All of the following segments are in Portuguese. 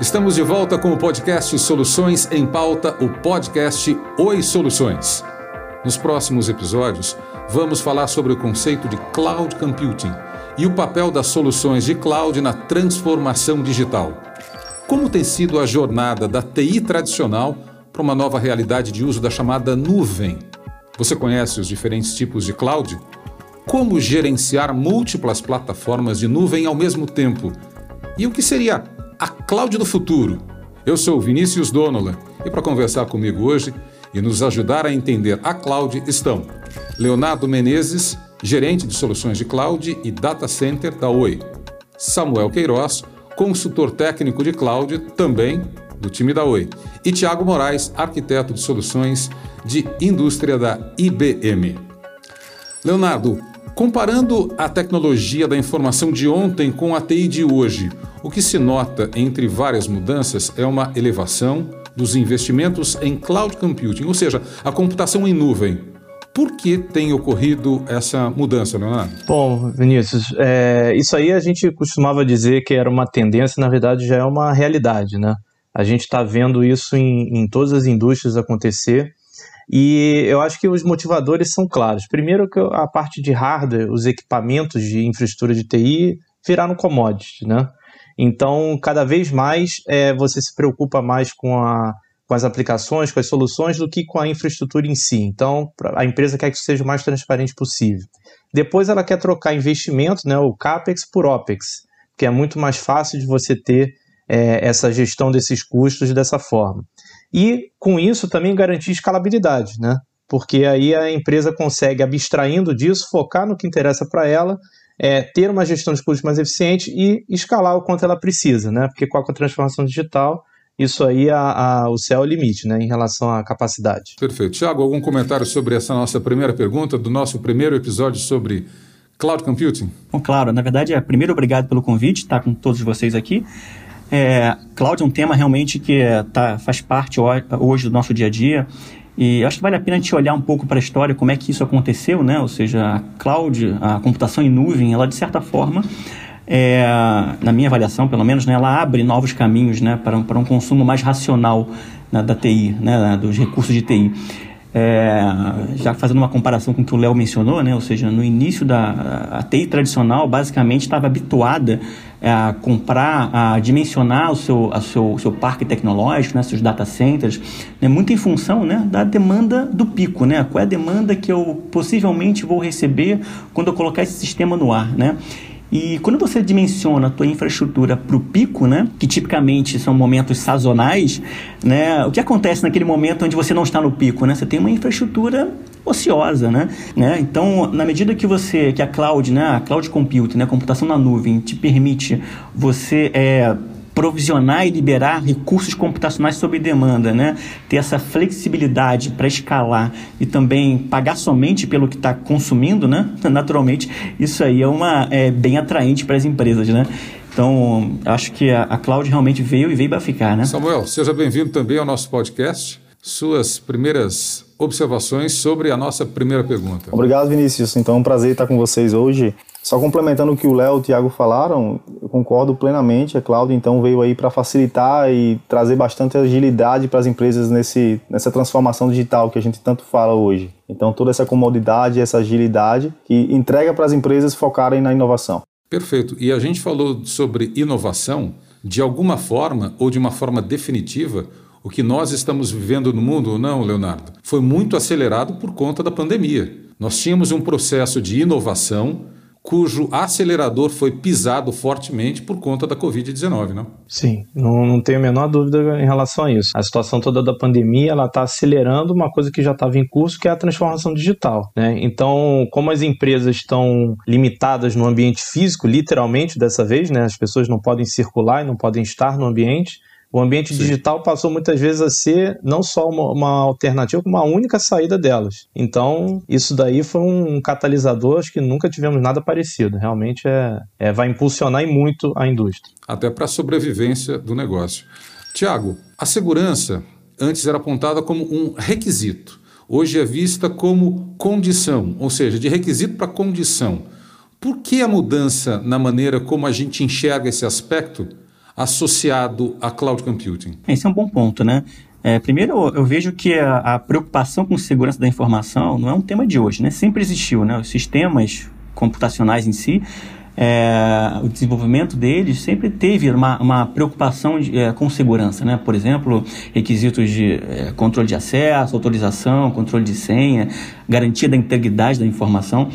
Estamos de volta com o podcast Soluções em Pauta, o podcast Oi Soluções. Nos próximos episódios, vamos falar sobre o conceito de cloud computing e o papel das soluções de cloud na transformação digital. Como tem sido a jornada da TI tradicional para uma nova realidade de uso da chamada nuvem? Você conhece os diferentes tipos de cloud? Como gerenciar múltiplas plataformas de nuvem ao mesmo tempo? E o que seria a cloud do futuro? Eu sou Vinícius Donolan e para conversar comigo hoje e nos ajudar a entender a cloud estão Leonardo Menezes, gerente de soluções de cloud e data center da Oi, Samuel Queiroz, consultor técnico de cloud também do time da Oi, e Tiago Moraes, arquiteto de soluções de indústria da IBM. Leonardo, comparando a tecnologia da informação de ontem com a TI de hoje, o que se nota entre várias mudanças é uma elevação dos investimentos em cloud computing, ou seja, a computação em nuvem. Por que tem ocorrido essa mudança, Leonardo? Bom, Vinícius, é, isso aí a gente costumava dizer que era uma tendência, na verdade já é uma realidade, né? A gente está vendo isso em, em todas as indústrias acontecer. E eu acho que os motivadores são claros. Primeiro, que a parte de hardware, os equipamentos de infraestrutura de TI viraram commodity, né? Então, cada vez mais é, você se preocupa mais com, a, com as aplicações, com as soluções, do que com a infraestrutura em si. Então, a empresa quer que isso seja o mais transparente possível. Depois, ela quer trocar investimento, né, o CAPEX por OPEX, que é muito mais fácil de você ter é, essa gestão desses custos dessa forma. E, com isso, também garantir escalabilidade, né? porque aí a empresa consegue, abstraindo disso, focar no que interessa para ela é, ter uma gestão de custos mais eficiente e escalar o quanto ela precisa, né? Porque com a transformação digital, isso aí a, a, o céu é o limite, né? Em relação à capacidade. Perfeito. Tiago, algum comentário sobre essa nossa primeira pergunta do nosso primeiro episódio sobre cloud computing? Bom, claro. Na verdade, é, primeiro, obrigado pelo convite, estar tá, com todos vocês aqui. É, cloud é um tema realmente que é, tá, faz parte hoje do nosso dia a dia. E acho que vale a pena a gente olhar um pouco para a história, como é que isso aconteceu, né? Ou seja, a cloud, a computação em nuvem, ela de certa forma, é, na minha avaliação pelo menos, né, ela abre novos caminhos né, para, um, para um consumo mais racional né, da TI, né, dos recursos de TI. É, já fazendo uma comparação com o que o Léo mencionou, né? ou seja, no início da a TI tradicional basicamente estava habituada a comprar, a dimensionar o seu, a seu, seu parque tecnológico, né? seus data centers, né? muito em função né? da demanda do pico. Né? Qual é a demanda que eu possivelmente vou receber quando eu colocar esse sistema no ar. Né? E quando você dimensiona a tua infraestrutura para o pico, né, que tipicamente são momentos sazonais, né, o que acontece naquele momento onde você não está no pico, né? Você tem uma infraestrutura ociosa, né? né? Então, na medida que você, que a cloud, né, a cloud computing, né, computação na nuvem, te permite você é, provisionar e liberar recursos computacionais sob demanda, né? ter essa flexibilidade para escalar e também pagar somente pelo que está consumindo, né? naturalmente, isso aí é, uma, é bem atraente para as empresas. Né? Então, acho que a, a cloud realmente veio e veio para ficar. Né? Samuel, seja bem-vindo também ao nosso podcast. Suas primeiras observações sobre a nossa primeira pergunta. Obrigado, Vinícius. Então, é um prazer estar com vocês hoje. Só complementando o que o Léo e o Thiago falaram, eu concordo plenamente. A cloud então veio aí para facilitar e trazer bastante agilidade para as empresas nesse, nessa transformação digital que a gente tanto fala hoje. Então toda essa comodidade, essa agilidade que entrega para as empresas focarem na inovação. Perfeito. E a gente falou sobre inovação de alguma forma ou de uma forma definitiva. O que nós estamos vivendo no mundo, ou não, Leonardo, foi muito acelerado por conta da pandemia. Nós tínhamos um processo de inovação cujo acelerador foi pisado fortemente por conta da Covid-19, não? Sim, não, não tenho a menor dúvida em relação a isso. A situação toda da pandemia ela está acelerando uma coisa que já estava em curso, que é a transformação digital. Né? Então, como as empresas estão limitadas no ambiente físico, literalmente dessa vez, né? as pessoas não podem circular e não podem estar no ambiente, o ambiente Sim. digital passou muitas vezes a ser não só uma, uma, alternativa, como uma única saída delas. Então, isso daí foi um catalisador, acho que nunca tivemos nada parecido. Realmente é, é vai impulsionar muito a indústria. Até para a sobrevivência do negócio. Tiago, a segurança antes era apontada como um requisito. Hoje é vista como condição, ou seja, de requisito para condição. Por que a mudança na maneira como a gente enxerga esse aspecto? Associado a cloud computing? Esse é um bom ponto, né? É, primeiro, eu vejo que a, a, preocupação com segurança da informação não é um tema de hoje, né? Sempre existiu, né? Os sistemas computacionais em si é, o desenvolvimento deles sempre teve uma, uma preocupação de, é, com segurança, né? Por exemplo, requisitos de é, controle de acesso, autorização, controle de senha, garantia da integridade da informação.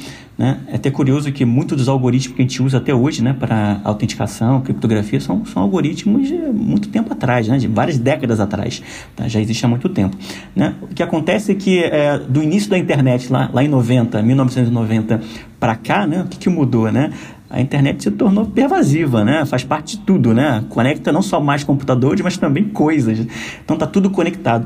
Né? É até curioso que muitos dos algoritmos que a gente usa até hoje né, para autenticação, criptografia, são, são algoritmos de muito tempo atrás, né, de várias décadas atrás. Tá? Já existe há muito tempo. Né? O que acontece é que é, do início da internet, lá, lá em 90, 1990 para cá, né, o que, que mudou? Né? a internet se tornou pervasiva, né? Faz parte de tudo, né? Conecta não só mais computadores, mas também coisas. Então tá tudo conectado.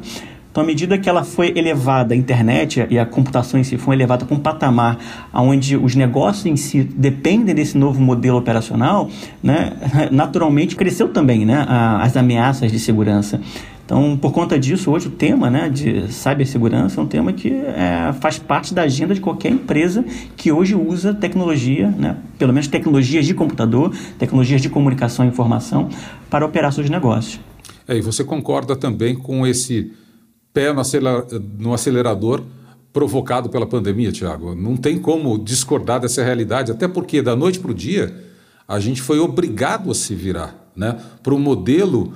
Então, à medida que ela foi elevada, a internet e a computação em si foi elevada para um patamar onde os negócios em si dependem desse novo modelo operacional, né, naturalmente cresceu também né, as ameaças de segurança. Então, por conta disso, hoje o tema né, de cibersegurança é um tema que é, faz parte da agenda de qualquer empresa que hoje usa tecnologia, né, pelo menos tecnologias de computador, tecnologias de comunicação e informação, para operar seus negócios. É, e você concorda também com esse pé no acelerador provocado pela pandemia, Tiago? Não tem como discordar dessa realidade, até porque da noite para o dia a gente foi obrigado a se virar né, para um modelo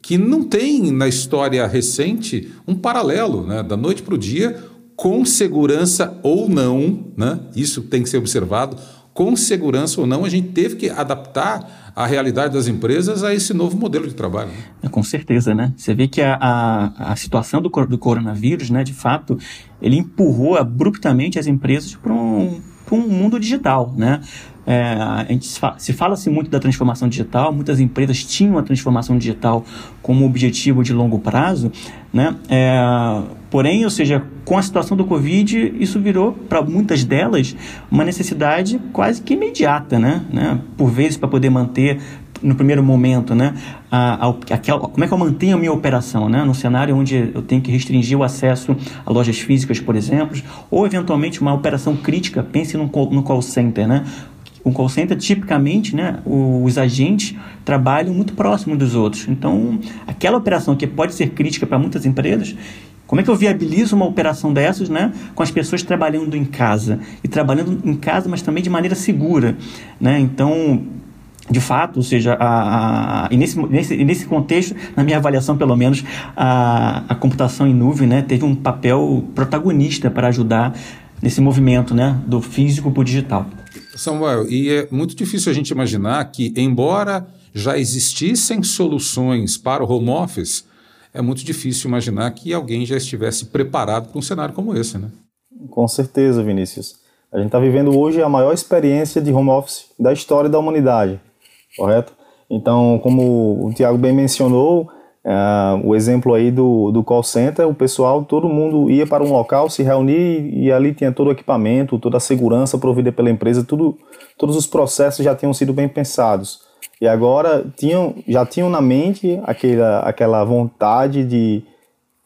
que não tem na história recente um paralelo, né? da noite para o dia, com segurança ou não, né? isso tem que ser observado, com segurança ou não, a gente teve que adaptar a realidade das empresas a esse novo modelo de trabalho. Né? É, com certeza, né? Você vê que a, a, a situação do, do coronavírus, né, de fato, ele empurrou abruptamente as empresas para um, um mundo digital, né? É, a gente se fala-se muito da transformação digital, muitas empresas tinham a transformação digital como objetivo de longo prazo, né? É, porém, ou seja, com a situação do Covid, isso virou para muitas delas uma necessidade quase que imediata, né? né? Por vezes para poder manter no primeiro momento, né, a, a, aquela, como é que eu mantenho a minha operação, né, no cenário onde eu tenho que restringir o acesso a lojas físicas, por exemplo, ou eventualmente uma operação crítica, pense no, call center, né, um call center, tipicamente, né, os agentes trabalham muito próximo dos outros. Então, aquela operação que pode ser crítica para muitas empresas, como é que eu viabilizo uma operação dessas, né, com as pessoas trabalhando em casa e trabalhando em casa, mas também de maneira segura, né? Então, de fato, ou seja, a, a, e nesse, nesse, nesse contexto, na minha avaliação pelo menos, a, a computação em nuvem né, teve um papel protagonista para ajudar nesse movimento né, do físico para o digital. Samuel, e é muito difícil a gente imaginar que, embora já existissem soluções para o home office, é muito difícil imaginar que alguém já estivesse preparado para um cenário como esse, né? Com certeza, Vinícius. A gente está vivendo hoje a maior experiência de home office da história da humanidade, correto? Então, como o Tiago bem mencionou, Uh, o exemplo aí do, do call center, o pessoal, todo mundo ia para um local, se reunir e ali tinha todo o equipamento, toda a segurança provida pela empresa, tudo, todos os processos já tinham sido bem pensados. E agora tinham, já tinham na mente aquela, aquela vontade de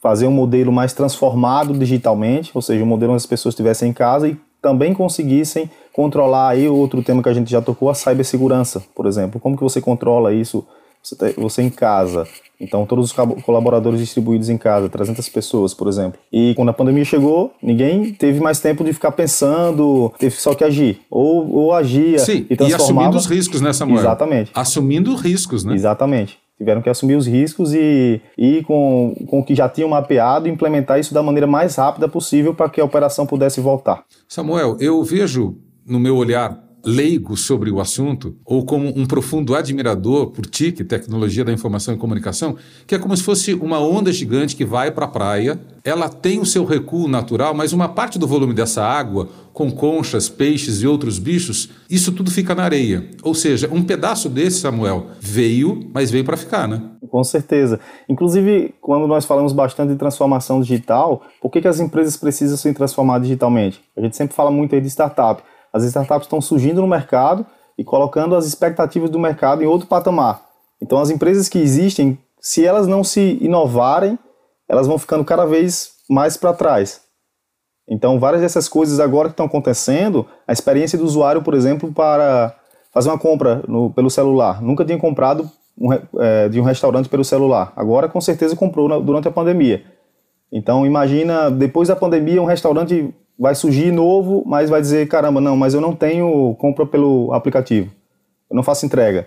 fazer um modelo mais transformado digitalmente, ou seja, um modelo onde as pessoas estivessem em casa e também conseguissem controlar aí outro tema que a gente já tocou, a cibersegurança, por exemplo. Como que você controla isso você, tá, você em casa. Então, todos os colaboradores distribuídos em casa, 300 pessoas, por exemplo. E quando a pandemia chegou, ninguém teve mais tempo de ficar pensando, teve só que agir. Ou, ou agia Sim, e transformava. E assumindo os riscos, né, Samuel? Exatamente. Assumindo riscos, né? Exatamente. Tiveram que assumir os riscos e ir com, com o que já tinham mapeado e implementar isso da maneira mais rápida possível para que a operação pudesse voltar. Samuel, eu vejo no meu olhar leigo sobre o assunto, ou como um profundo admirador por TIC, Tecnologia da Informação e Comunicação, que é como se fosse uma onda gigante que vai para a praia, ela tem o seu recuo natural, mas uma parte do volume dessa água, com conchas, peixes e outros bichos, isso tudo fica na areia. Ou seja, um pedaço desse, Samuel, veio, mas veio para ficar, né? Com certeza. Inclusive, quando nós falamos bastante de transformação digital, por que, que as empresas precisam se transformar digitalmente? A gente sempre fala muito aí de startup. As startups estão surgindo no mercado e colocando as expectativas do mercado em outro patamar. Então, as empresas que existem, se elas não se inovarem, elas vão ficando cada vez mais para trás. Então, várias dessas coisas agora que estão acontecendo, a experiência do usuário, por exemplo, para fazer uma compra no, pelo celular. Nunca tinha comprado um, é, de um restaurante pelo celular. Agora, com certeza, comprou na, durante a pandemia. Então, imagina, depois da pandemia, um restaurante vai surgir novo, mas vai dizer, caramba, não, mas eu não tenho compra pelo aplicativo. Eu não faço entrega.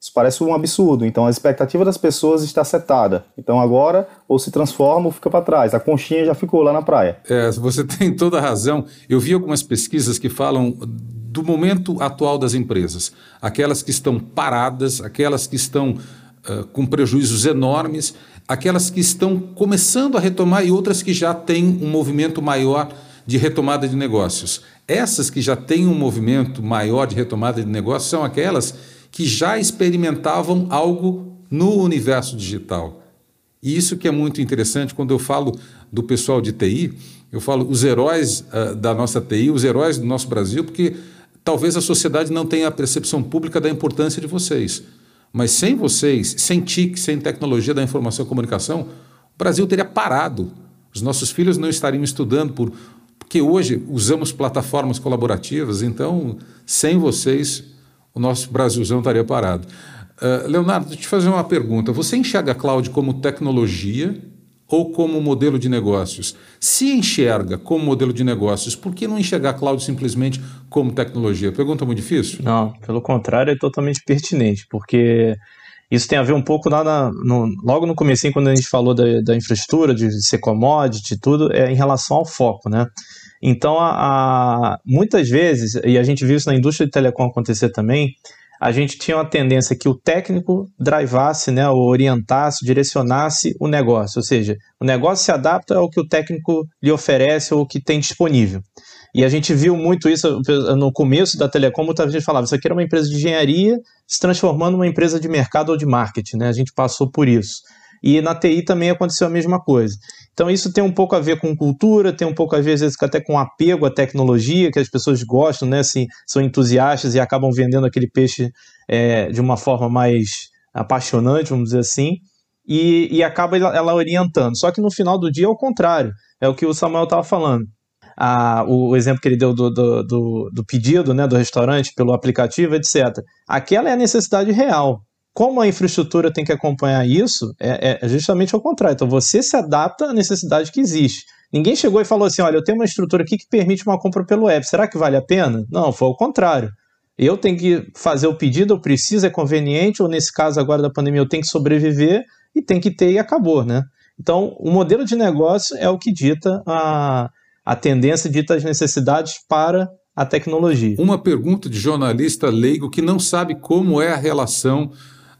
Isso parece um absurdo. Então, a expectativa das pessoas está setada. Então, agora, ou se transforma ou fica para trás. A conchinha já ficou lá na praia. É, você tem toda a razão. Eu vi algumas pesquisas que falam do momento atual das empresas. Aquelas que estão paradas, aquelas que estão uh, com prejuízos enormes, aquelas que estão começando a retomar e outras que já têm um movimento maior de retomada de negócios. Essas que já têm um movimento maior de retomada de negócios são aquelas que já experimentavam algo no universo digital. E isso que é muito interessante quando eu falo do pessoal de TI, eu falo os heróis uh, da nossa TI, os heróis do nosso Brasil, porque talvez a sociedade não tenha a percepção pública da importância de vocês. Mas sem vocês, sem TIC, sem tecnologia da informação e comunicação, o Brasil teria parado. Os nossos filhos não estariam estudando por porque hoje usamos plataformas colaborativas, então sem vocês o nosso Brasilzão estaria parado. Uh, Leonardo, deixa eu te fazer uma pergunta. Você enxerga a cloud como tecnologia ou como modelo de negócios? Se enxerga como modelo de negócios, por que não enxergar a cloud simplesmente como tecnologia? Pergunta muito difícil? Não, pelo contrário, é totalmente pertinente, porque isso tem a ver um pouco lá na, no, logo no começo, quando a gente falou da, da, infraestrutura, de ser commodity, tudo, é em relação ao foco, né? Então, a, a, muitas vezes, e a gente viu isso na indústria de telecom acontecer também, a gente tinha uma tendência que o técnico drivasse, né, ou orientasse, direcionasse o negócio. Ou seja, o negócio se adapta ao que o técnico lhe oferece ou o que tem disponível. E a gente viu muito isso no começo da telecom, muita gente falava, isso aqui era uma empresa de engenharia se transformando numa empresa de mercado ou de marketing, né? A gente passou por isso. E na TI também aconteceu a mesma coisa. Então isso tem um pouco a ver com cultura, tem um pouco a ver às vezes até com apego à tecnologia, que as pessoas gostam, né? Assim, são entusiastas e acabam vendendo aquele peixe é, de uma forma mais apaixonante, vamos dizer assim, e, e acaba ela orientando. Só que no final do dia é o contrário, é o que o Samuel estava falando. O, exemplo que ele deu do, do, do, do pedido né, do restaurante pelo aplicativo, etc. Aquela é a necessidade real. Como a infraestrutura tem que acompanhar isso, é, é justamente ao contrário. Então você se adapta à necessidade que existe. Ninguém chegou e falou assim: olha, eu tenho uma estrutura aqui que permite uma compra pelo web, será que vale a pena? Não, foi o contrário. Eu tenho que fazer o pedido, eu preciso, é conveniente, ou nesse caso agora da pandemia, eu tenho que sobreviver e tem que ter e acabou, né? Então, o modelo de negócio é o que dita a, a tendência, dita as necessidades para a tecnologia. Uma pergunta de jornalista leigo que não sabe como é a relação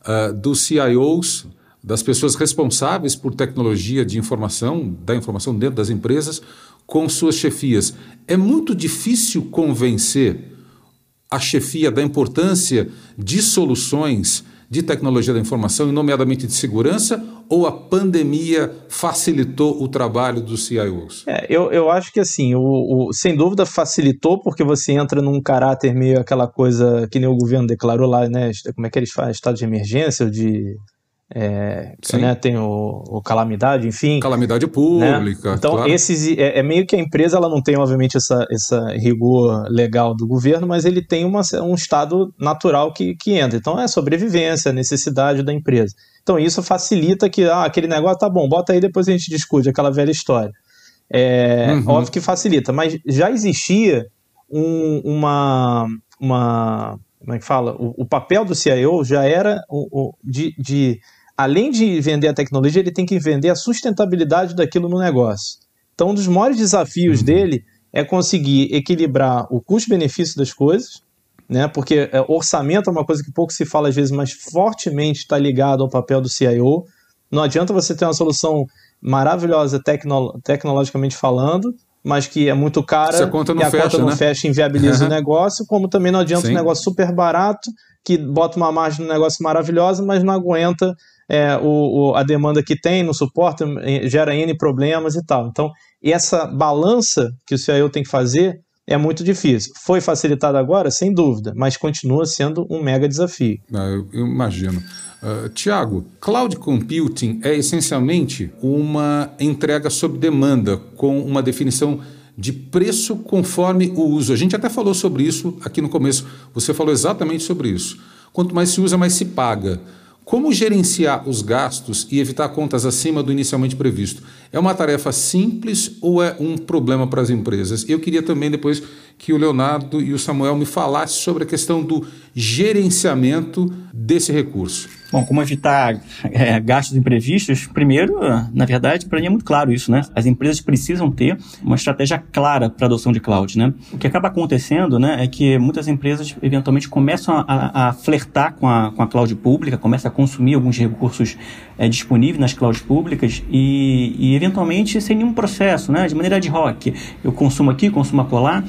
uh, dos CIOs, das pessoas responsáveis por tecnologia de informação, da informação dentro das empresas, com suas chefias. É muito difícil convencer a chefia da importância de soluções de tecnologia da informação, e nomeadamente de segurança, ou a pandemia facilitou o trabalho dos CIOs? É, eu, eu acho que assim, o, o, sem dúvida facilitou, porque você entra num caráter meio aquela coisa que nem o governo declarou lá, né? Como é que eles fazem? Estado de emergência ou de é, né, tem o, o, calamidade, enfim. Calamidade pública. Né? Então, claro. esses é, é, meio que a empresa ela não tem, obviamente, essa, essa rigor legal do governo, mas ele tem uma, um estado natural que, que entra. Então, é sobrevivência, necessidade da empresa. Então, isso facilita que ah, aquele negócio tá bom, bota aí, depois a gente discute aquela velha história. É uhum. óbvio que facilita, mas já existia um, uma, uma. Como é que fala? O, o papel do CIO já era o, o de, de além de vender a tecnologia, ele tem que vender a sustentabilidade daquilo no negócio. Então, um dos maiores desafios uhum. dele é conseguir equilibrar o custo-benefício das coisas, né? Porque é, orçamento é uma coisa que pouco se fala às vezes, mas fortemente está ligado ao papel do CIO. Não adianta você ter uma solução maravilhosa tecno tecnologicamente falando, mas que é muito cara Se a conta não e a fecha, conta não né? fecha e inviabiliza o negócio, como também não adianta Sim. um negócio super barato que bota uma margem no negócio maravilhosa, mas não aguenta é, o, o, a demanda que tem, não suporta, gera N problemas e tal. Então, essa balança que o CIO tem que fazer é muito difícil. Foi facilitado agora, sem dúvida, mas continua sendo um mega desafio. Ah, eu, eu imagino. Uh, Tiago, cloud computing é essencialmente uma entrega sob demanda, com uma definição de preço conforme o uso. A gente até falou sobre isso aqui no começo. Você falou exatamente sobre isso. Quanto mais se usa, mais se paga. Como gerenciar os gastos e evitar contas acima do inicialmente previsto? É uma tarefa simples ou é um problema para as empresas? Eu queria também depois que o Leonardo e o Samuel me falassem sobre a questão do gerenciamento desse recurso. Bom, como evitar é, gastos imprevistos? Primeiro, na verdade, para mim é muito claro isso, né? As empresas precisam ter uma estratégia clara para adoção de cloud, né? O que acaba acontecendo, né, é que muitas empresas eventualmente começam a, a flertar com a, com a cloud pública, começam a consumir alguns recursos é, nas clouds públicas e, e, eventualmente, sem nenhum processo, né? De maneira ad hoc. Eu consumo aqui, consumo acolá,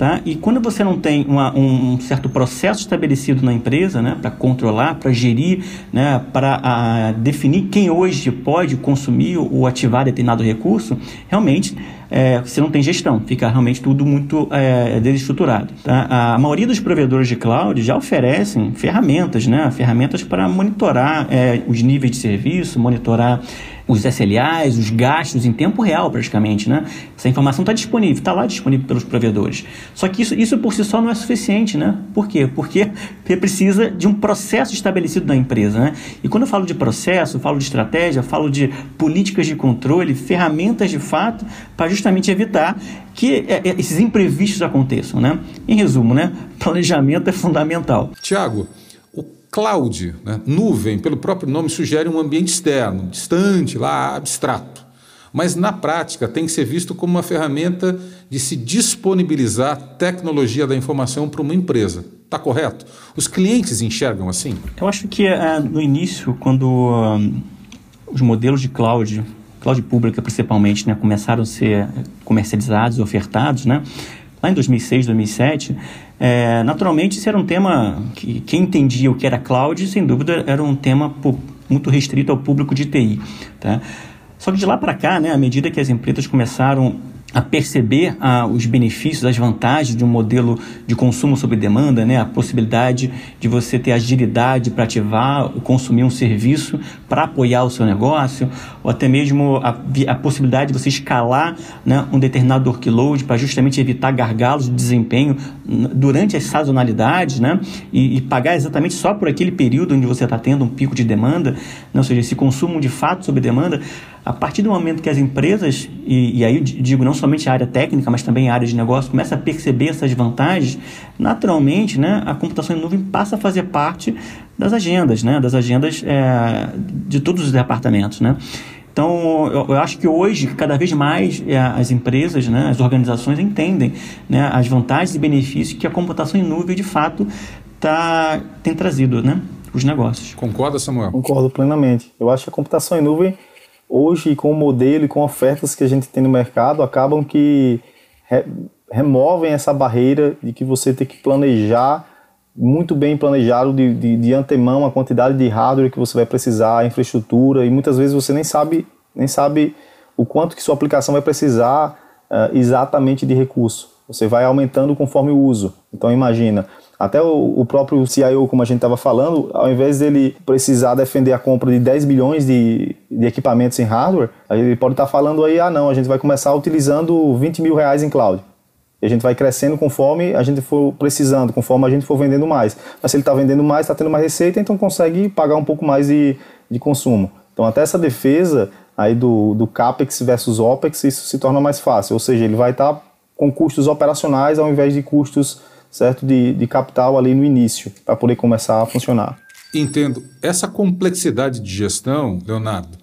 Tá? E quando você não tem uma, um certo processo estabelecido na empresa né, para controlar, para gerir, né, para definir quem hoje pode consumir ou ativar determinado recurso, realmente é, você não tem gestão, fica realmente tudo muito é, desestruturado. Tá? A maioria dos provedores de cloud já oferecem ferramentas, né, ferramentas para monitorar é, os níveis de serviço, monitorar os SLAs, os gastos em tempo real praticamente, né? Essa informação está disponível, está lá disponível pelos provedores. Só que isso, isso por si só não é suficiente, né? Por quê? Porque precisa de um processo estabelecido na empresa, né? E quando eu falo de processo, falo de estratégia, falo de políticas de controle, ferramentas de fato, para justamente evitar que é, é, esses imprevistos aconteçam, né? Em resumo, né? Planejamento é fundamental. Tiago, Cloud, né? nuvem, pelo próprio nome, sugere um ambiente externo, distante, lá, abstrato. Mas na prática tem que ser visto como uma ferramenta de se disponibilizar tecnologia da informação para uma empresa. Está correto? Os clientes enxergam assim? Eu acho que uh, no início, quando uh, os modelos de cloud, cloud pública principalmente, né, começaram a ser comercializados ofertados, né, lá em 2006, 2007, é, naturalmente, isso era um tema que quem entendia o que era cloud, sem dúvida, era um tema muito restrito ao público de TI. Tá? Só que de lá para cá, né, à medida que as empresas começaram a perceber ah, os benefícios, as vantagens de um modelo de consumo sob demanda, né? a possibilidade de você ter agilidade para ativar consumir um serviço para apoiar o seu negócio, ou até mesmo a, a possibilidade de você escalar né, um determinado workload para justamente evitar gargalos de desempenho durante as sazonalidades né? e, e pagar exatamente só por aquele período onde você está tendo um pico de demanda, né? ou seja, esse consumo de fato sob demanda, a partir do momento que as empresas, e, e aí eu digo não somente a área técnica, mas também a área de negócio, começa a perceber essas vantagens, naturalmente né, a computação em nuvem passa a fazer parte das agendas, né, das agendas é, de todos os departamentos. Né? Então, eu, eu, acho que hoje, cada vez mais, é, as empresas, né, as organizações entendem né, as vantagens e benefícios que a computação em nuvem, de fato, tá, tem trazido né, para os negócios. Concorda, Samuel? Concordo plenamente. Eu acho que a computação em nuvem hoje com o modelo e com ofertas que a gente tem no mercado acabam que re, removem essa barreira de que você tem que planejar muito bem planejado de, de, de, antemão a quantidade de hardware que você vai precisar, a infraestrutura e muitas vezes você nem sabe nem sabe o quanto que sua aplicação vai precisar uh, exatamente de recurso. Você vai aumentando conforme o uso. Então imagina, até o, o próprio CIO, como a gente estava falando, ao invés dele precisar defender a compra de 10 bilhões de, de equipamentos em hardware, ele pode estar tá falando aí, ah não, a gente vai começar utilizando 20 mil reais em cloud. E a gente vai crescendo conforme a gente for precisando, conforme a gente for vendendo mais. Mas se ele está vendendo mais, está tendo mais receita, então consegue pagar um pouco mais de, de consumo. Então até essa defesa aí do, do CAPEX versus OPEX, isso se torna mais fácil. Ou seja, ele vai estar tá com custos operacionais ao invés de custos certo? De, de capital ali no início, para poder começar a funcionar. Entendo. Essa complexidade de gestão, Leonardo,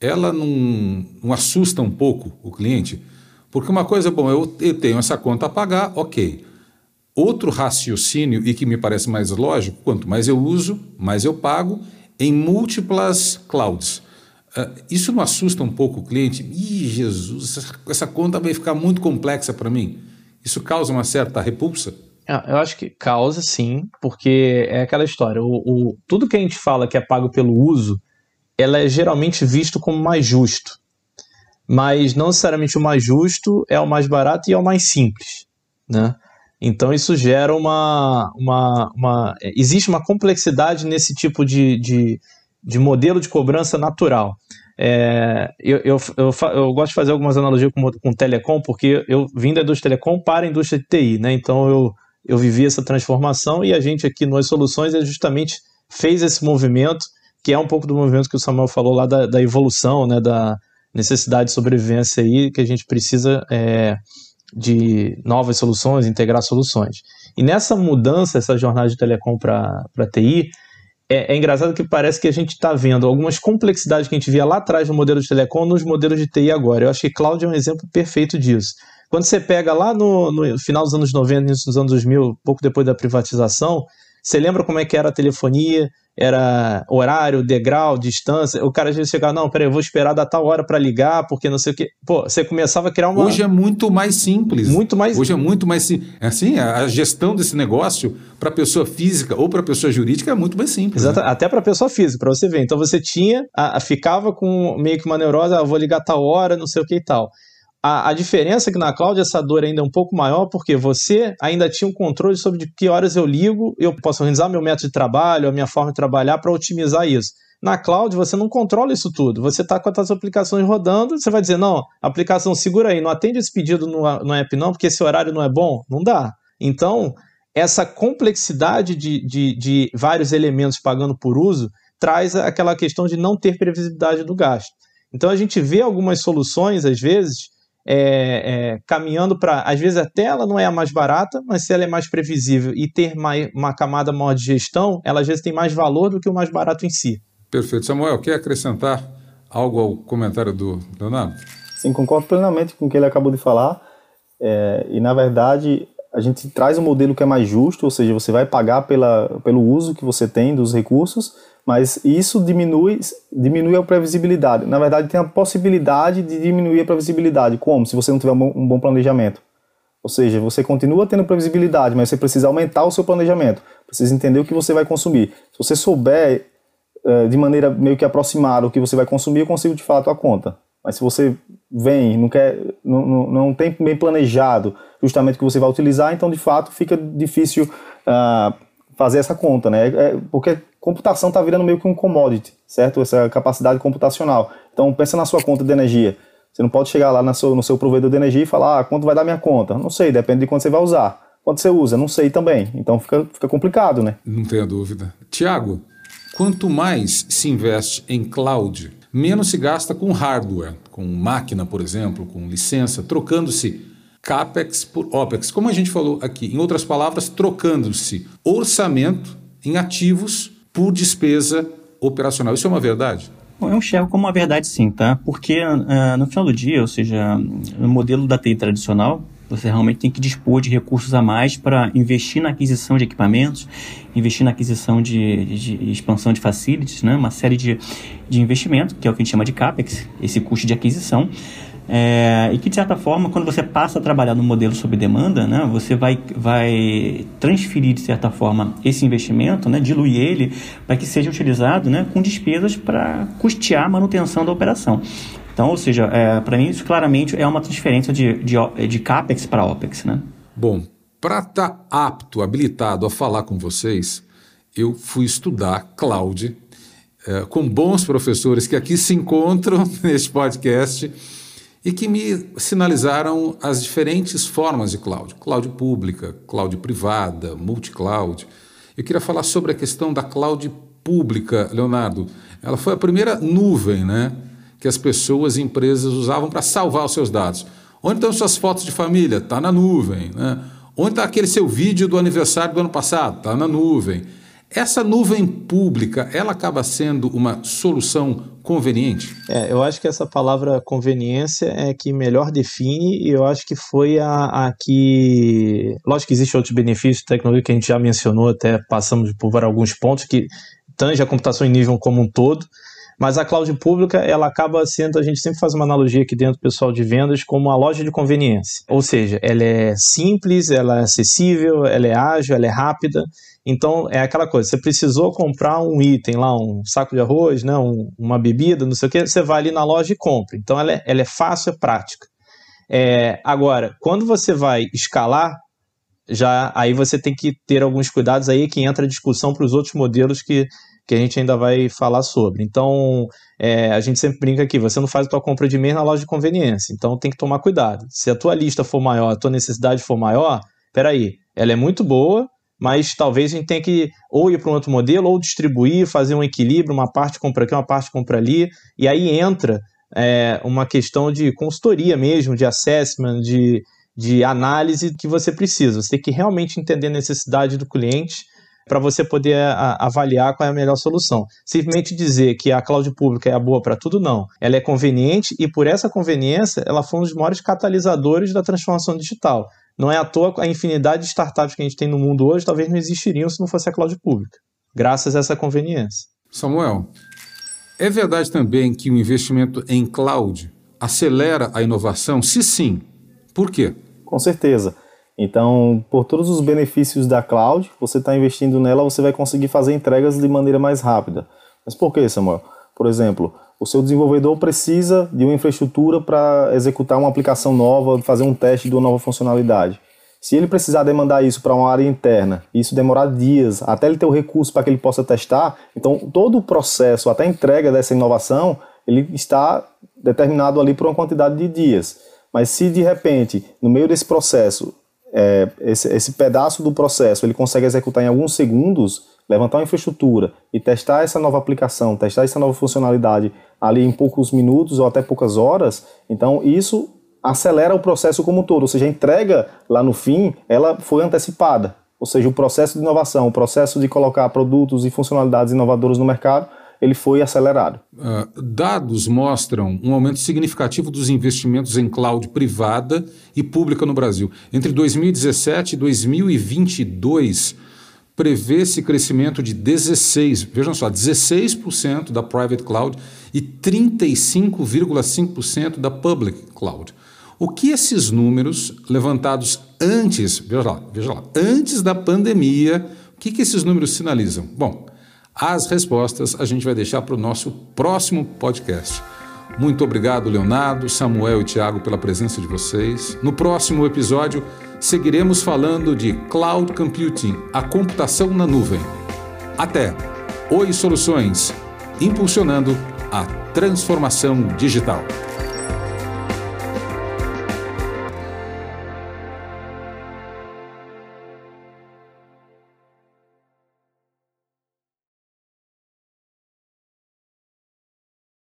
ela não, não assusta um pouco o cliente? Porque uma coisa, bom, eu, eu tenho essa conta a pagar, ok. Outro raciocínio, e que me parece mais lógico, quanto mais eu uso, mais eu pago em múltiplas clouds. Uh, isso não assusta um pouco o cliente? Ih, Jesus, essa, essa conta vai ficar muito complexa para mim. Isso causa uma certa repulsa? Ah, eu acho que causa sim, porque é aquela história. O, o, tudo que a gente fala que é pago pelo uso, ela é geralmente visto como mais justo. Mas não necessariamente o mais justo é o mais barato e é o mais simples. Né? Então isso gera uma, uma, uma. Existe uma complexidade nesse tipo de, de, de modelo de cobrança natural. É, eu, eu, eu, eu, gosto de fazer algumas analogias com, com telecom, porque eu vim da indústria telecom para a indústria de TI, né? Então eu, eu vivi essa transformação e a gente aqui no Soluções é justamente fez esse movimento que é um pouco do movimento que o Samuel falou lá da, da evolução, né, da necessidade de sobrevivência aí, que a gente precisa é, de novas soluções, integrar soluções. E nessa mudança, essa jornada de telecom para TI, é, é, engraçado que parece que a gente está vendo algumas complexidades que a gente via lá atrás no modelo de telecom nos modelos de TI agora. Eu acho que cloud é um exemplo perfeito disso. Quando você pega lá no, no final dos anos 90, nos anos 2000, pouco depois da privatização, você lembra como é que era a telefonia? Era horário, degrau, distância. O cara às vezes chegava, não, peraí, eu vou esperar da tal hora para ligar, porque não sei o quê. Pô, você começava a criar uma. Hoje é muito mais simples. Muito mais. Hoje é muito mais simples. É assim, a gestão desse negócio para pessoa física ou para pessoa jurídica é muito mais simples. Exato, né? até para pessoa física, para você ver. Então você tinha, a, a, ficava com meio que uma neurose, ah, vou ligar tal hora, não sei o que e tal. A, a, diferença é que na cloud essa dor ainda é um pouco maior, porque você ainda tinha um controle sobre de que horas eu ligo, eu posso organizar meu método de trabalho, a minha forma de trabalhar para otimizar isso. Na cloud você não controla isso tudo. Você está com as aplicações rodando, você vai dizer, não, aplicação segura aí, não atende esse pedido no, no app não, porque esse horário não é bom. Não dá. Então, essa complexidade de, de, de vários elementos pagando por uso traz aquela questão de não ter previsibilidade do gasto. Então a gente vê algumas soluções, às vezes, é, é, caminhando para. Às vezes até ela não é a mais barata, mas se ela é mais previsível e ter mais, uma camada maior de gestão, ela às vezes tem mais valor do que o mais barato em si. Perfeito. Samuel, quer acrescentar algo ao comentário do Leonardo? Sim, concordo plenamente com o que ele acabou de falar. É, e na verdade, a gente traz um modelo que é mais justo, ou seja, você vai pagar pela, pelo uso que você tem dos recursos mas isso diminui, diminui a previsibilidade. Na verdade, tem a possibilidade de diminuir a previsibilidade. Como? Se você não tiver um bom planejamento. Ou seja, você continua tendo previsibilidade, mas você precisa aumentar o seu planejamento. Precisa entender o que você vai consumir. Se você souber uh, de maneira meio que aproximada o que você vai consumir, eu consigo te falar a tua conta. Mas se você vem, não quer, não, não, não tem bem planejado justamente o que você vai utilizar, então de fato fica difícil uh, fazer essa conta, né? É, porque computação está virando meio que um commodity, certo? Essa capacidade computacional. Então, pensa na sua conta de energia. Você não pode chegar lá no seu, no seu provedor de energia e falar, ah, quanto vai dar minha conta? Não sei, depende de quanto você vai usar. Quanto você usa? Não sei também. Então, fica, fica complicado, né? Não tenha dúvida. Tiago, quanto mais se investe em cloud, menos se gasta com hardware, com máquina, por exemplo, com licença, trocando-se CAPEX por OPEX. Como a gente falou aqui, em outras palavras, trocando-se orçamento em ativos por despesa operacional. Isso é uma verdade? Bom, eu enxergo como uma verdade sim, tá? Porque uh, no final do dia, ou seja, no modelo da TI tradicional, você realmente tem que dispor de recursos a mais para investir na aquisição de equipamentos, investir na aquisição de, de, de, expansão de facilities, né? uma série de, de investimento, que é o que a gente chama de CAPEX, esse custo de aquisição. É, e que, de certa forma, quando você passa a trabalhar no modelo sob demanda, né, você vai, vai transferir, de certa forma, esse investimento, né, diluir ele, para que seja utilizado né, com despesas para custear a manutenção da operação. Então, ou seja, é, para mim, isso claramente é uma transferência de, de, de CAPEX para OPEX. Né? Bom, para estar tá apto, habilitado a falar com vocês, eu fui estudar cloud é, com bons professores que aqui se encontram neste podcast e que me sinalizaram as diferentes formas de cloud: cloud pública, cloud privada, multi-cloud. Eu queria falar sobre a questão da cloud pública, Leonardo. Ela foi a primeira nuvem né, que as pessoas e empresas usavam para salvar os seus dados. Onde estão suas fotos de família? Está na nuvem. Né? Onde está aquele seu vídeo do aniversário do ano passado? Está na nuvem. Essa nuvem pública, ela acaba sendo uma solução conveniente? É, eu acho que essa palavra conveniência é que melhor define e eu acho que foi a, a que. Lógico que existem outros benefícios de tecnologia que a gente já mencionou, até passamos por alguns pontos que tange a computação em nível como um todo, mas a cloud pública, ela acaba sendo, a gente sempre faz uma analogia aqui dentro do pessoal de vendas, como uma loja de conveniência. Ou seja, ela é simples, ela é acessível, ela é ágil, ela é rápida. Então, é aquela coisa, você precisou comprar um item lá, um saco de arroz, né, um, uma bebida, não sei o que, você vai ali na loja e compra. Então, ela é, ela é fácil, é prática. É, agora, quando você vai escalar, já aí você tem que ter alguns cuidados aí que entra a discussão para os outros modelos que que a gente ainda vai falar sobre. Então, é, a gente sempre brinca aqui, você não faz a tua compra de mês na loja de conveniência, então tem que tomar cuidado. Se a tua lista for maior, a tua necessidade for maior, peraí, ela é muito boa, mas talvez a gente tenha que ou ir para um outro modelo, ou distribuir, fazer um equilíbrio, uma parte compra aqui, uma parte compra ali, e aí entra é, uma questão de consultoria mesmo, de assessment, de, de análise que você precisa. Você tem que realmente entender a necessidade do cliente para você poder a, avaliar qual é a melhor solução. Simplesmente dizer que a cloud pública é a boa para tudo, não. Ela é conveniente e, por essa conveniência, ela foi um dos maiores catalisadores da transformação digital. Não é à toa a infinidade de startups que a gente tem no mundo hoje talvez não existiriam se não fosse a cloud pública, graças a essa conveniência. Samuel, é verdade também que o investimento em cloud acelera a inovação? Se sim, por quê? Com certeza. Então, por todos os benefícios da cloud, você está investindo nela, você vai conseguir fazer entregas de maneira mais rápida. Mas por que, Samuel? Por exemplo, o seu desenvolvedor precisa de uma infraestrutura para executar uma aplicação nova, fazer um teste de uma nova funcionalidade. Se ele precisar demandar isso para uma área interna, isso demorar dias, até ele ter o recurso para que ele possa testar, então todo o processo, até a entrega dessa inovação, ele está determinado ali por uma quantidade de dias. Mas se de repente, no meio desse processo, é, esse, esse pedaço do processo ele consegue executar em alguns segundos, levantar uma infraestrutura e testar essa nova aplicação, testar essa nova funcionalidade ali em poucos minutos ou até poucas horas, então isso acelera o processo como um todo, ou seja, a entrega lá no fim, ela foi antecipada, ou seja, o processo de inovação, o processo de colocar produtos e funcionalidades inovadoras no mercado, ele foi acelerado. Uh, dados mostram um aumento significativo dos investimentos em cloud privada e pública no Brasil. Entre 2017 e 2022, prevê-se crescimento de 16, vejam só, 16% da private cloud e 35,5% da public cloud. O que esses números levantados antes, veja lá, veja lá, antes da pandemia, o que, que esses números sinalizam? Bom, as respostas a gente vai deixar para o nosso próximo podcast. Muito obrigado, Leonardo, Samuel e Tiago, pela presença de vocês. No próximo episódio, seguiremos falando de cloud computing, a computação na nuvem. Até! Oi Soluções, impulsionando a transformação digital.